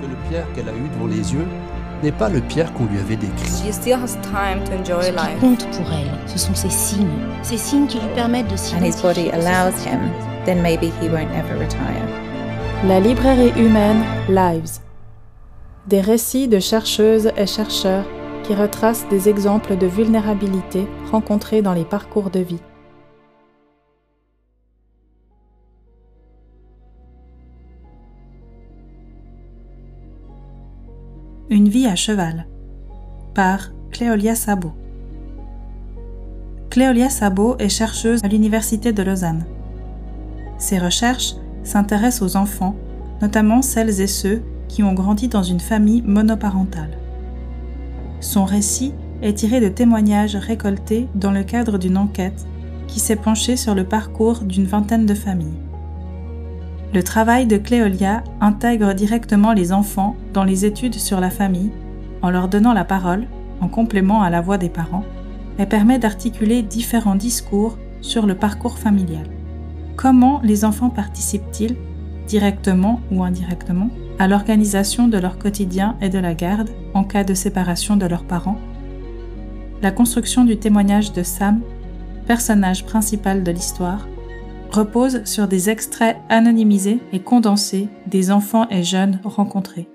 que le Pierre qu'elle a eu devant les yeux n'est pas le Pierre qu'on lui avait décrit. She still has time to enjoy Ce qui compte pour elle, ce sont ces signes, ces signes qui lui permettent de and his body s'identifier. allows him, then maybe he won't ever retire. La librairie humaine Lives. Des récits de chercheuses et chercheurs qui retracent des exemples de vulnérabilité rencontrés dans les parcours de vie. Une vie à cheval par Cléolia Sabot. Cléolia Sabot est chercheuse à l'Université de Lausanne. Ses recherches s'intéressent aux enfants, notamment celles et ceux qui ont grandi dans une famille monoparentale. Son récit est tiré de témoignages récoltés dans le cadre d'une enquête qui s'est penchée sur le parcours d'une vingtaine de familles. Le travail de Cléolia intègre directement les enfants dans les études sur la famille en leur donnant la parole, en complément à la voix des parents, et permet d'articuler différents discours sur le parcours familial. Comment les enfants participent-ils, directement ou indirectement, à l'organisation de leur quotidien et de la garde en cas de séparation de leurs parents? La construction du témoignage de Sam, personnage principal de l'histoire, repose sur des extraits anonymisés et condensés des enfants et jeunes rencontrés.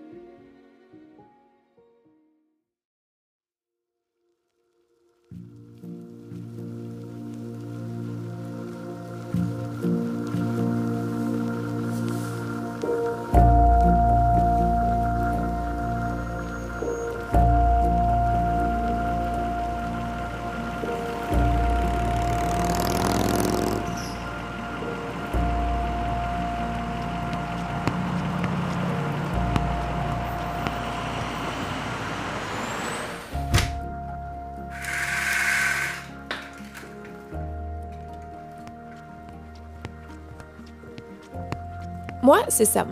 Moi, c'est Sam.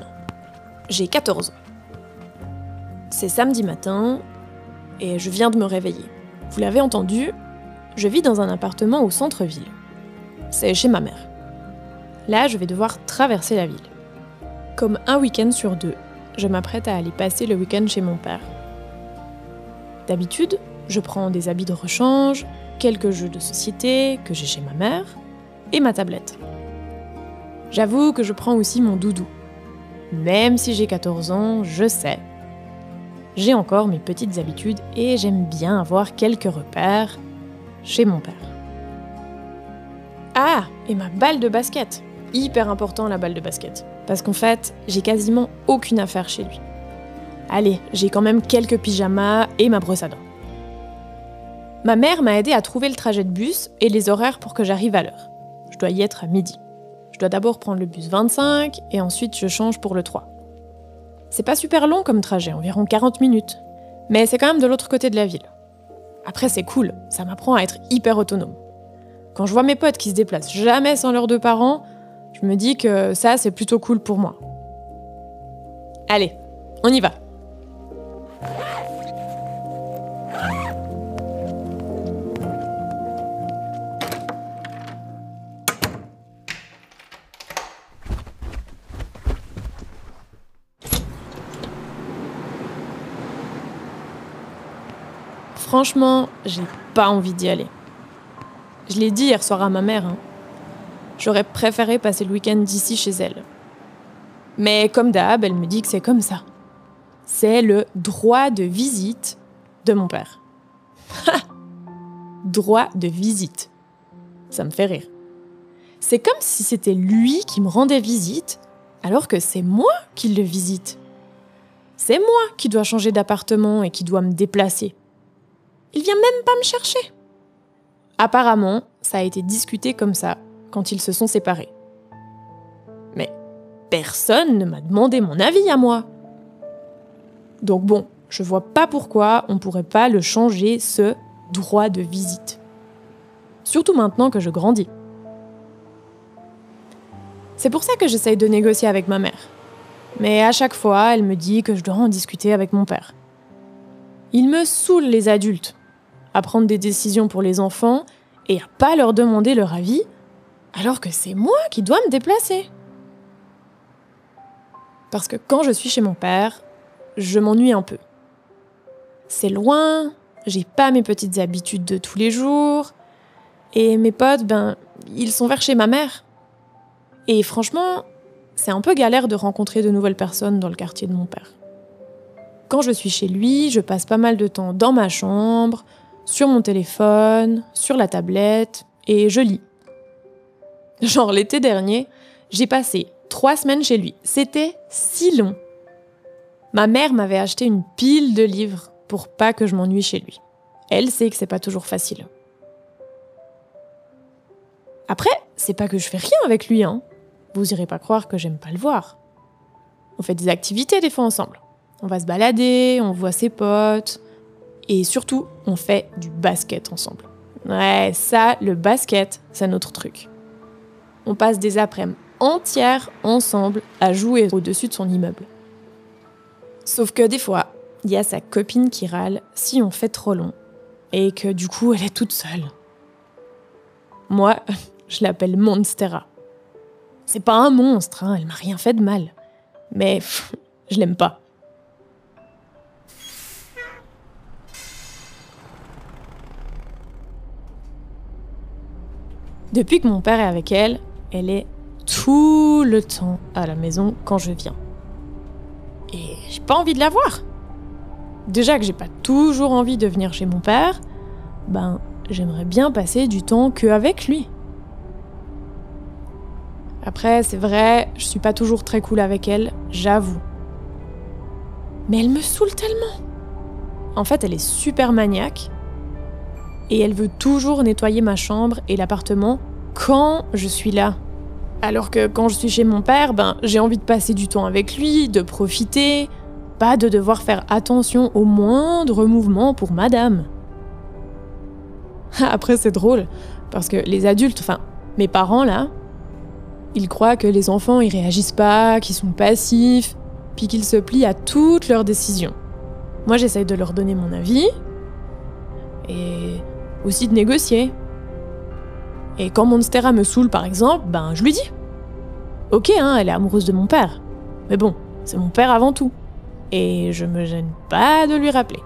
J'ai 14 ans. C'est samedi matin et je viens de me réveiller. Vous l'avez entendu, je vis dans un appartement au centre-ville. C'est chez ma mère. Là, je vais devoir traverser la ville. Comme un week-end sur deux, je m'apprête à aller passer le week-end chez mon père. D'habitude, je prends des habits de rechange, quelques jeux de société que j'ai chez ma mère et ma tablette. J'avoue que je prends aussi mon doudou. Même si j'ai 14 ans, je sais. J'ai encore mes petites habitudes et j'aime bien avoir quelques repères chez mon père. Ah, et ma balle de basket. Hyper important la balle de basket. Parce qu'en fait, j'ai quasiment aucune affaire chez lui. Allez, j'ai quand même quelques pyjamas et ma brosse à dents. Ma mère m'a aidé à trouver le trajet de bus et les horaires pour que j'arrive à l'heure. Je dois y être à midi. Dois d'abord prendre le bus 25 et ensuite je change pour le 3. C'est pas super long comme trajet, environ 40 minutes. Mais c'est quand même de l'autre côté de la ville. Après, c'est cool, ça m'apprend à être hyper autonome. Quand je vois mes potes qui se déplacent jamais sans leurs deux parents, je me dis que ça, c'est plutôt cool pour moi. Allez, on y va. Franchement, j'ai pas envie d'y aller. Je l'ai dit hier soir à ma mère. hein. J'aurais préféré passer le week-end d'ici chez elle. Mais comme d'hab, elle me dit que c'est comme ça. C'est le droit de visite de mon père. Droit de visite. Ça me fait rire. C'est comme si c'était lui qui me rendait visite, alors que c'est moi qui le visite. C'est moi qui dois changer d'appartement et qui dois me déplacer. Il vient même pas me chercher. Apparemment, ça a été discuté comme ça quand ils se sont séparés. Mais personne ne m'a demandé mon avis à moi. Donc bon, je vois pas pourquoi on pourrait pas le changer, ce droit de visite. Surtout maintenant que je grandis. C'est pour ça que j'essaye de négocier avec ma mère. Mais à chaque fois, elle me dit que je dois en discuter avec mon père. Il me saoule les adultes à prendre des décisions pour les enfants et à pas leur demander leur avis, alors que c'est moi qui dois me déplacer. Parce que quand je suis chez mon père, je m'ennuie un peu. C'est loin, j'ai pas mes petites habitudes de tous les jours, et mes potes, ben, ils sont vers chez ma mère. Et franchement, c'est un peu galère de rencontrer de nouvelles personnes dans le quartier de mon père. Quand je suis chez lui, je passe pas mal de temps dans ma chambre, sur mon téléphone, sur la tablette, et je lis. Genre l'été dernier, j'ai passé trois semaines chez lui. C'était si long. Ma mère m'avait acheté une pile de livres pour pas que je m'ennuie chez lui. Elle sait que c'est pas toujours facile. Après, c'est pas que je fais rien avec lui, hein. Vous irez pas croire que j'aime pas le voir. On fait des activités des fois ensemble. On va se balader, on voit ses potes. Et surtout, on fait du basket ensemble. Ouais, ça, le basket, c'est notre truc. On passe des après-midi entières ensemble à jouer au-dessus de son immeuble. Sauf que des fois, il y a sa copine qui râle si on fait trop long et que du coup elle est toute seule. Moi, je l'appelle Monstera. C'est pas un monstre, hein, elle m'a rien fait de mal. Mais je l'aime pas. Depuis que mon père est avec elle, elle est tout le temps à la maison quand je viens. Et j'ai pas envie de la voir. Déjà que j'ai pas toujours envie de venir chez mon père, ben j'aimerais bien passer du temps que avec lui. Après, c'est vrai, je suis pas toujours très cool avec elle, j'avoue. Mais elle me saoule tellement. En fait, elle est super maniaque et elle veut toujours nettoyer ma chambre et l'appartement quand je suis là. Alors que quand je suis chez mon père, ben j'ai envie de passer du temps avec lui, de profiter, pas de devoir faire attention au moindre mouvement pour madame. Après c'est drôle parce que les adultes, enfin mes parents là, ils croient que les enfants ils réagissent pas, qu'ils sont passifs, puis qu'ils se plient à toutes leurs décisions. Moi j'essaye de leur donner mon avis et aussi de négocier. Et quand Monstera me saoule par exemple, ben je lui dis. Ok, hein, elle est amoureuse de mon père. Mais bon, c'est mon père avant tout. Et je me gêne pas de lui rappeler.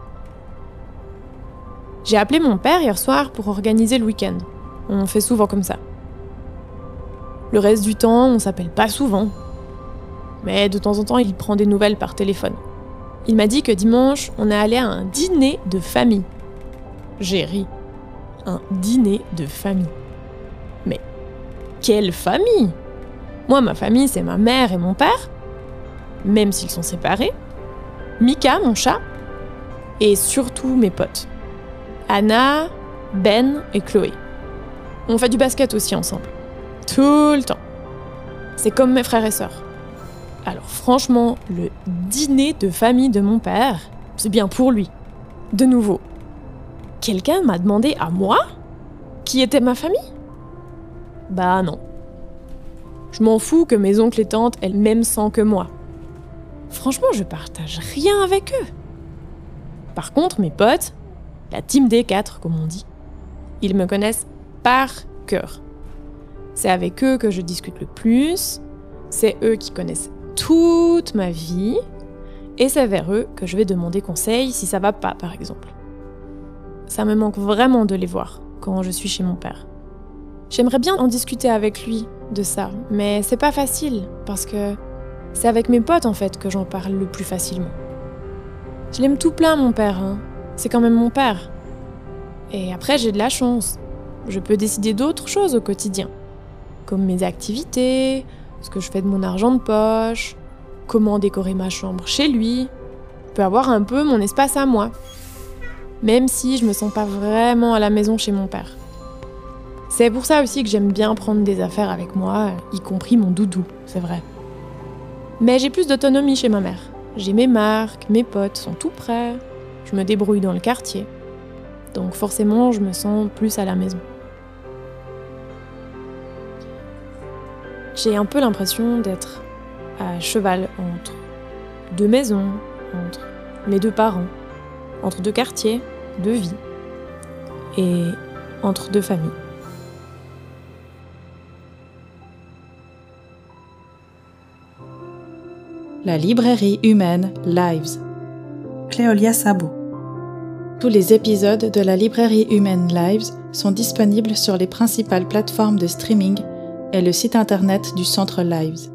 J'ai appelé mon père hier soir pour organiser le week-end. On fait souvent comme ça. Le reste du temps, on s'appelle pas souvent. Mais de temps en temps, il prend des nouvelles par téléphone. Il m'a dit que dimanche, on est allé à un dîner de famille. J'ai ri. Un dîner de famille. Mais quelle famille? Moi, ma famille, c'est ma mère et mon père, même s'ils sont séparés. Mika, mon chat, et surtout mes potes. Anna, Ben et Chloé. On fait du basket aussi ensemble. Tout le temps. C'est comme mes frères et sœurs. Alors franchement, le dîner de famille de mon père, c'est bien pour lui. De nouveau, quelqu'un m'a demandé à moi qui était ma famille? Bah non. Je m'en fous que mes oncles et tantes le même sang que moi. Franchement, je partage rien avec eux. Par contre, mes potes, la team D4 comme on dit, ils me connaissent par cœur. C'est avec eux que je discute le plus, c'est eux qui connaissent toute ma vie, et c'est vers eux que je vais demander conseil si ça va pas, par exemple. Ça me manque vraiment de les voir quand je suis chez mon père. J'aimerais bien en discuter avec lui de ça, mais c'est pas facile parce que c'est avec mes potes en fait que j'en parle le plus facilement. Je l'aime tout plein mon père, hein. c'est quand même mon père. Et après j'ai de la chance, je peux décider d'autres choses au quotidien comme mes activités, ce que je fais de mon argent de poche, comment décorer ma chambre chez lui. Je peux avoir un peu mon espace à moi. Même si je me sens pas vraiment à la maison chez mon père. C'est pour ça aussi que j'aime bien prendre des affaires avec moi, y compris mon doudou, c'est vrai. Mais j'ai plus d'autonomie chez ma mère. J'ai mes marques, mes potes sont tout prêts, je me débrouille dans le quartier. Donc forcément, je me sens plus à la maison. J'ai un peu l'impression d'être à cheval entre deux maisons, entre mes deux parents, entre deux quartiers, deux vies et entre deux familles. La librairie humaine Lives Cléolia Sabo. Tous les épisodes de la librairie humaine Lives sont disponibles sur les principales plateformes de streaming et le site internet du centre Lives.